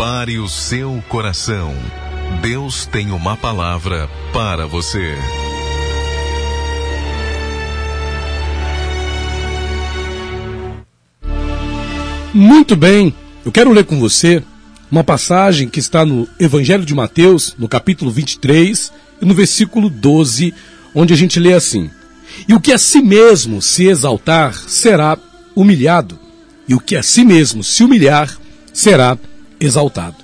Prepare o seu coração. Deus tem uma palavra para você. Muito bem, eu quero ler com você uma passagem que está no Evangelho de Mateus, no capítulo 23, e no versículo 12, onde a gente lê assim: E o que a si mesmo se exaltar será humilhado, e o que a si mesmo se humilhar será exaltado.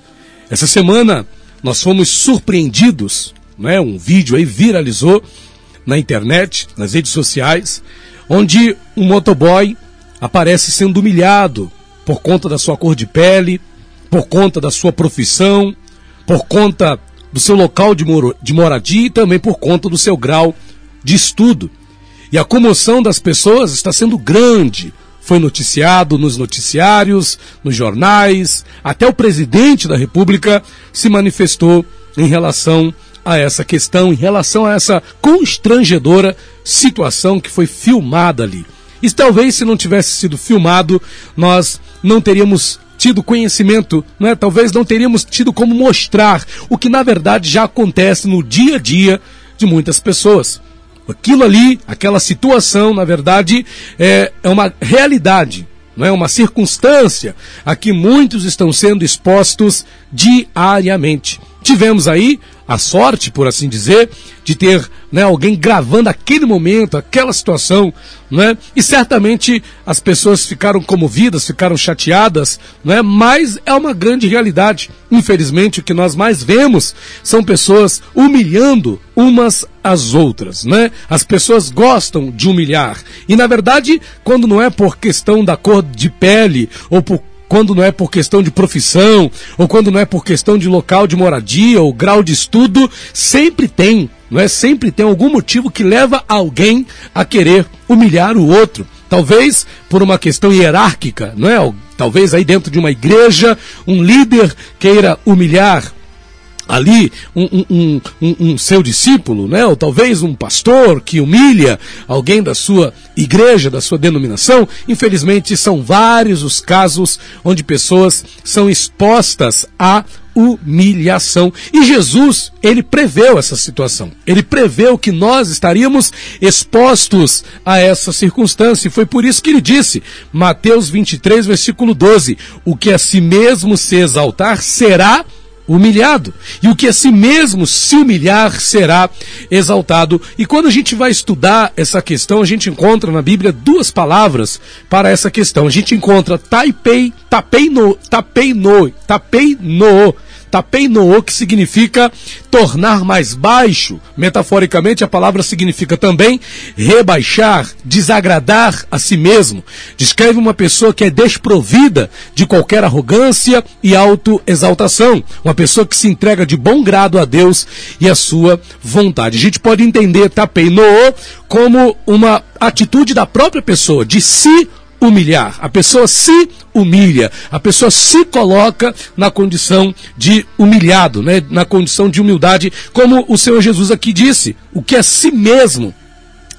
Essa semana nós fomos surpreendidos, né? um vídeo aí viralizou na internet, nas redes sociais, onde um motoboy aparece sendo humilhado por conta da sua cor de pele, por conta da sua profissão, por conta do seu local de, moro, de moradia e também por conta do seu grau de estudo. E a comoção das pessoas está sendo grande. Foi noticiado nos noticiários, nos jornais, até o presidente da República se manifestou em relação a essa questão, em relação a essa constrangedora situação que foi filmada ali. E talvez se não tivesse sido filmado, nós não teríamos tido conhecimento, né? talvez não teríamos tido como mostrar o que na verdade já acontece no dia a dia de muitas pessoas. Aquilo ali, aquela situação, na verdade, é, é uma realidade, não é uma circunstância a que muitos estão sendo expostos diariamente. Tivemos aí a sorte, por assim dizer, de ter né, alguém gravando aquele momento, aquela situação, né? E certamente as pessoas ficaram comovidas, ficaram chateadas, né? Mas é uma grande realidade. Infelizmente, o que nós mais vemos são pessoas humilhando umas às outras, né? As pessoas gostam de humilhar. E na verdade, quando não é por questão da cor de pele ou por quando não é por questão de profissão, ou quando não é por questão de local de moradia ou grau de estudo, sempre tem, não é? Sempre tem algum motivo que leva alguém a querer humilhar o outro. Talvez por uma questão hierárquica, não é? Talvez aí dentro de uma igreja, um líder queira humilhar ali um, um, um, um, seu discípulo, né? ou talvez um pastor que humilha alguém da sua igreja, da sua denominação. Infelizmente, são vários os casos onde pessoas são expostas à humilhação. E Jesus, ele preveu essa situação. Ele preveu que nós estaríamos expostos a essa circunstância. E foi por isso que ele disse, Mateus 23, versículo 12: O que a si mesmo se exaltar será humilhado. E o que a si mesmo se humilhar será exaltado. E quando a gente vai estudar essa questão, a gente encontra na Bíblia duas palavras para essa questão. A gente encontra taipei, tapei no, tapei no, tapei no, Tapeinoô, que significa tornar mais baixo. Metaforicamente, a palavra significa também rebaixar, desagradar a si mesmo. Descreve uma pessoa que é desprovida de qualquer arrogância e autoexaltação. Uma pessoa que se entrega de bom grado a Deus e a sua vontade. A gente pode entender Tapeinoô como uma atitude da própria pessoa de se humilhar. A pessoa se humilha, a pessoa se coloca na condição de humilhado, né? na condição de humildade, como o Senhor Jesus aqui disse, o que é si mesmo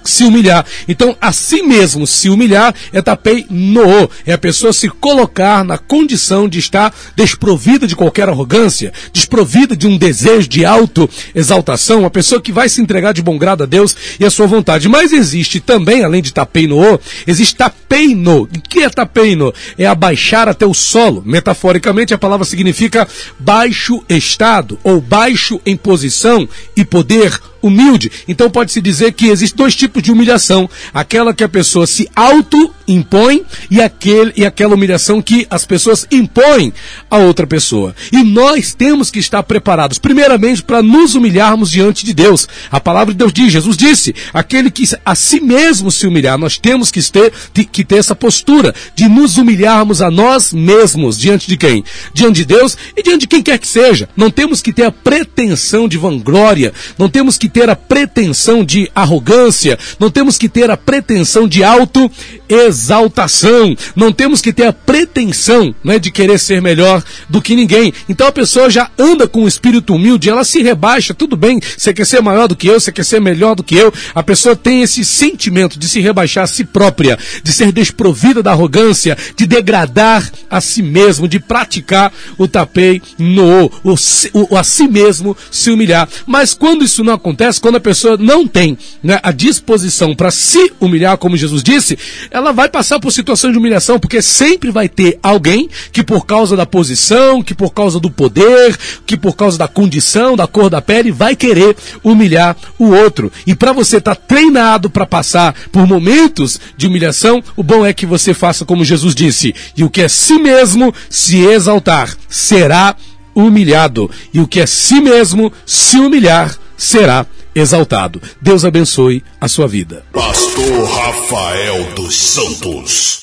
se humilhar. Então, a si mesmo se humilhar é tapei no, é a pessoa se colocar na condição de estar desprovida de qualquer arrogância, desprovida de um desejo de auto-exaltação, uma pessoa que vai se entregar de bom grado a Deus e a sua vontade. Mas existe também, além de tapei no, existe tapei no. O que é tapei no? É abaixar até o solo. Metaforicamente, a palavra significa baixo estado ou baixo em posição e poder humilde. Então pode-se dizer que existem dois tipos de humilhação: aquela que a pessoa se auto-impõe e, aquele, e aquela humilhação que as pessoas impõem a outra pessoa. E nós temos que estar preparados, primeiramente, para nos humilharmos diante de Deus. A palavra de Deus diz: Jesus disse, aquele que a si mesmo se humilhar, nós temos que ter, que ter essa postura de nos humilharmos a nós mesmos diante de quem? Diante de Deus e diante de quem quer que seja. Não temos que ter a pretensão de vanglória, não temos que ter a pretensão de arrogância, não temos que ter a pretensão de auto exaltação. Não temos que ter a pretensão né, de querer ser melhor do que ninguém. Então a pessoa já anda com um espírito humilde, ela se rebaixa, tudo bem, você quer ser maior do que eu, você quer ser melhor do que eu. A pessoa tem esse sentimento de se rebaixar a si própria, de ser desprovida da arrogância, de degradar a si mesmo, de praticar o tapei no, o, o, a si mesmo se humilhar. Mas quando isso não acontece, quando a pessoa não tem né, a disposição para se humilhar, como Jesus disse, ela vai passar por situações de humilhação, porque sempre vai ter alguém que por causa da posição, que por causa do poder, que por causa da condição, da cor da pele, vai querer humilhar o outro. E para você estar tá treinado para passar por momentos de humilhação, o bom é que você faça como Jesus disse, e o que é si mesmo se exaltar será humilhado, e o que é si mesmo se humilhar será exaltado. Deus abençoe a sua vida. Pastor Rafael dos Santos.